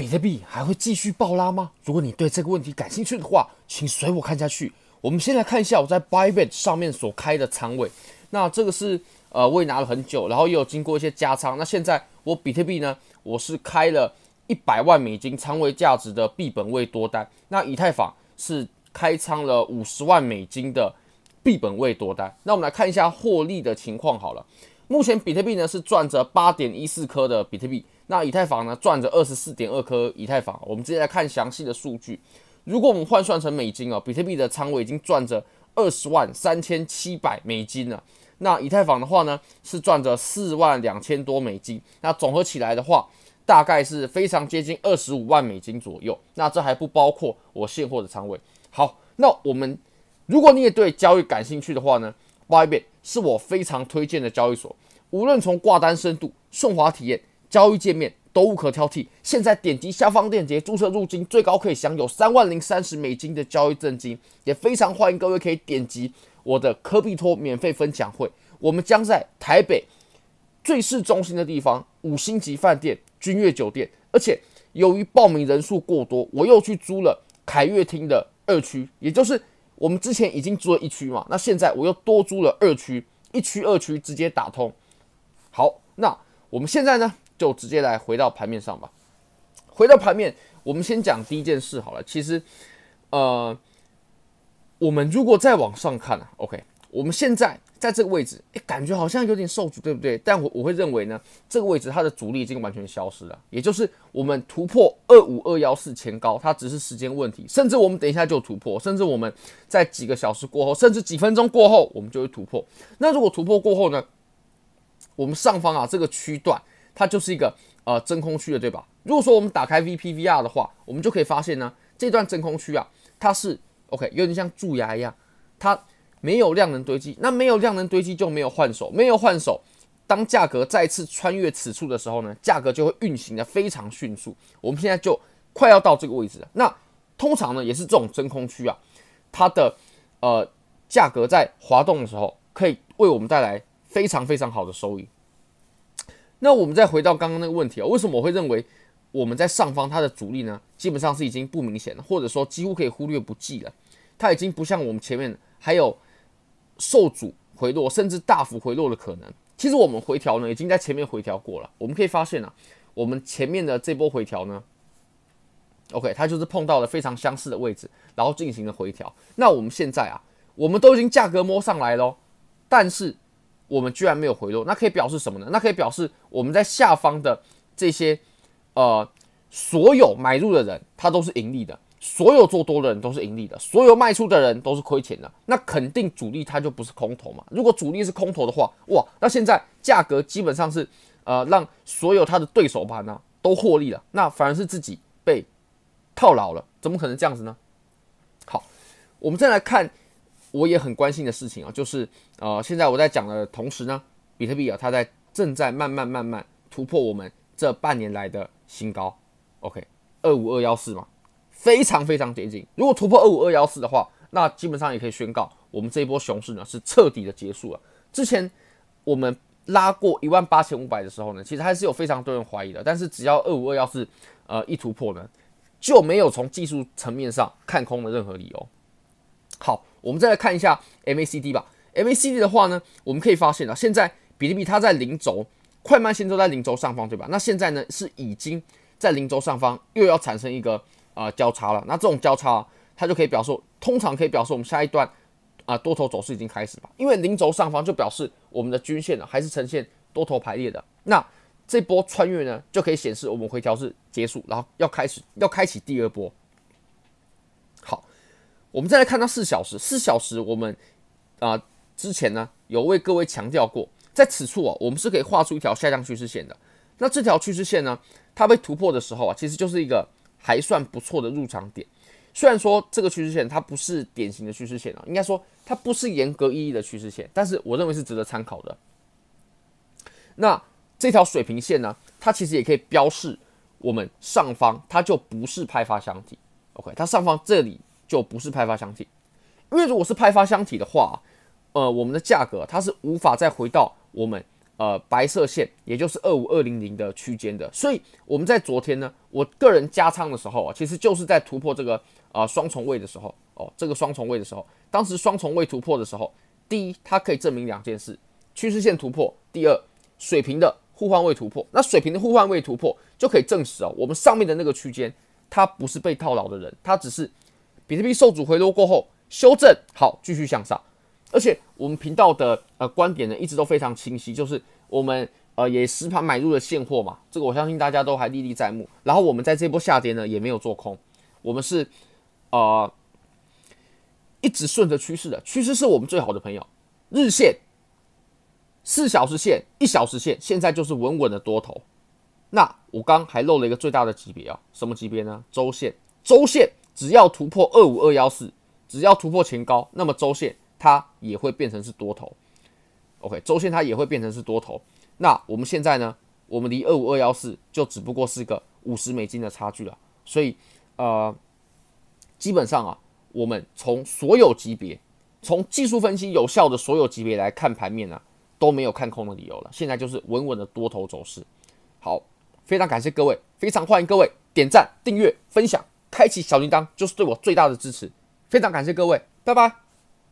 比特币还会继续暴拉吗？如果你对这个问题感兴趣的话，请随我看下去。我们先来看一下我在 Bybit 上面所开的仓位。那这个是呃我也拿了很久，然后也有经过一些加仓。那现在我比特币呢，我是开了一百万美金仓位价值的币本位多单。那以太坊是开仓了五十万美金的币本位多单。那我们来看一下获利的情况好了。目前比特币呢是赚着八点一四颗的比特币，那以太坊呢赚着二十四点二颗以太坊。我们直接来看详细的数据。如果我们换算成美金哦，比特币的仓位已经赚着二十万三千七百美金了。那以太坊的话呢是赚着四万两千多美金。那总合起来的话，大概是非常接近二十五万美金左右。那这还不包括我现货的仓位。好，那我们如果你也对交易感兴趣的话呢，Bybit 是我非常推荐的交易所。无论从挂单深度、顺滑体验、交易界面都无可挑剔。现在点击下方链接注册入金，最高可以享有三万零三十美金的交易赠金。也非常欢迎各位可以点击我的科币托免费分享会。我们将在台北最市中心的地方五星级饭店君悦酒店，而且由于报名人数过多，我又去租了凯悦厅的二区，也就是我们之前已经租了一区嘛，那现在我又多租了二区，一区二区直接打通。好，那我们现在呢，就直接来回到盘面上吧。回到盘面，我们先讲第一件事好了。其实，呃，我们如果再往上看啊，OK，我们现在在这个位置，诶，感觉好像有点受阻，对不对？但我我会认为呢，这个位置它的阻力已经完全消失了，也就是我们突破二五二幺四前高，它只是时间问题。甚至我们等一下就突破，甚至我们在几个小时过后，甚至几分钟过后，我们就会突破。那如果突破过后呢？我们上方啊，这个区段它就是一个呃真空区的，对吧？如果说我们打开 VPVR 的话，我们就可以发现呢，这段真空区啊，它是 OK，有点像蛀牙一样，它没有量能堆积。那没有量能堆积就没有换手，没有换手，当价格再次穿越此处的时候呢，价格就会运行的非常迅速。我们现在就快要到这个位置了。那通常呢，也是这种真空区啊，它的呃价格在滑动的时候，可以为我们带来。非常非常好的收益。那我们再回到刚刚那个问题啊，为什么我会认为我们在上方它的阻力呢？基本上是已经不明显了，或者说几乎可以忽略不计了。它已经不像我们前面还有受阻回落，甚至大幅回落的可能。其实我们回调呢，已经在前面回调过了。我们可以发现啊，我们前面的这波回调呢，OK，它就是碰到了非常相似的位置，然后进行了回调。那我们现在啊，我们都已经价格摸上来喽，但是。我们居然没有回落，那可以表示什么呢？那可以表示我们在下方的这些呃所有买入的人，他都是盈利的；所有做多的人都是盈利的；所有卖出的人都是亏钱的。那肯定主力它就不是空头嘛。如果主力是空头的话，哇，那现在价格基本上是呃让所有他的对手盘呢都获利了，那反而是自己被套牢了，怎么可能这样子呢？好，我们再来看。我也很关心的事情啊，就是呃，现在我在讲的同时呢，比特币啊，它在正在慢慢慢慢突破我们这半年来的新高。OK，二五二幺四嘛，非常非常接近。如果突破二五二幺四的话，那基本上也可以宣告我们这一波熊市呢是彻底的结束了。之前我们拉过一万八千五百的时候呢，其实还是有非常多人怀疑的。但是只要二五二幺四呃一突破呢，就没有从技术层面上看空的任何理由。好。我们再来看一下 MACD 吧。MACD 的话呢，我们可以发现啊，现在比特币它在零轴，快慢线都在零轴上方，对吧？那现在呢是已经在零轴上方又要产生一个啊、交叉了。那这种交叉，它就可以表示，通常可以表示我们下一段啊、多头走势已经开始吧。因为零轴上方就表示我们的均线呢还是呈现多头排列的。那这波穿越呢就可以显示我们回调是结束，然后要开始要开启第二波。好我们再来看到四小时，四小时我们啊、之前呢有为各位强调过，在此处啊我们是可以画出一条下降趋势线的。那这条趋势线呢，它被突破的时候啊，其实就是一个还算不错的入场点。虽然说这个趋势线它不是典型的趋势线啊，应该说它不是严格意义的趋势线，但是我认为是值得参考的。那这条水平线呢，它其实也可以标示我们上方它就不是派发箱体。OK，它上方这里。就不是派发箱体，因为如果是派发箱体的话，呃，我们的价格它是无法再回到我们呃白色线，也就是二五二零零的区间的。所以我们在昨天呢，我个人加仓的时候啊，其实就是在突破这个呃双重位的时候哦，这个双重位的时候，当时双重位突破的时候，第一它可以证明两件事：趋势线突破；第二水平的互换位突破。那水平的互换位突破就可以证实哦，我们上面的那个区间它不是被套牢的人，它只是比特币受阻回落过后修正好，继续向上。而且我们频道的呃观点呢，一直都非常清晰，就是我们呃也实盘买入了现货嘛，这个我相信大家都还历历在目。然后我们在这波下跌呢，也没有做空，我们是呃一直顺着趋势的，趋势是我们最好的朋友。日线、四小时线、一小时线，现在就是稳稳的多头。那我刚还漏了一个最大的级别啊，什么级别呢？周线，周线只要突破二五二幺四，只要突破前高，那么周线。它也会变成是多头，OK，周线它也会变成是多头。那我们现在呢？我们离二五二幺四就只不过是个五十美金的差距了。所以，呃，基本上啊，我们从所有级别，从技术分析有效的所有级别来看盘面呢、都没有看空的理由了。现在就是稳稳的多头走势。好，非常感谢各位，非常欢迎各位点赞、订阅、分享、开启小铃铛，就是对我最大的支持。非常感谢各位，拜拜。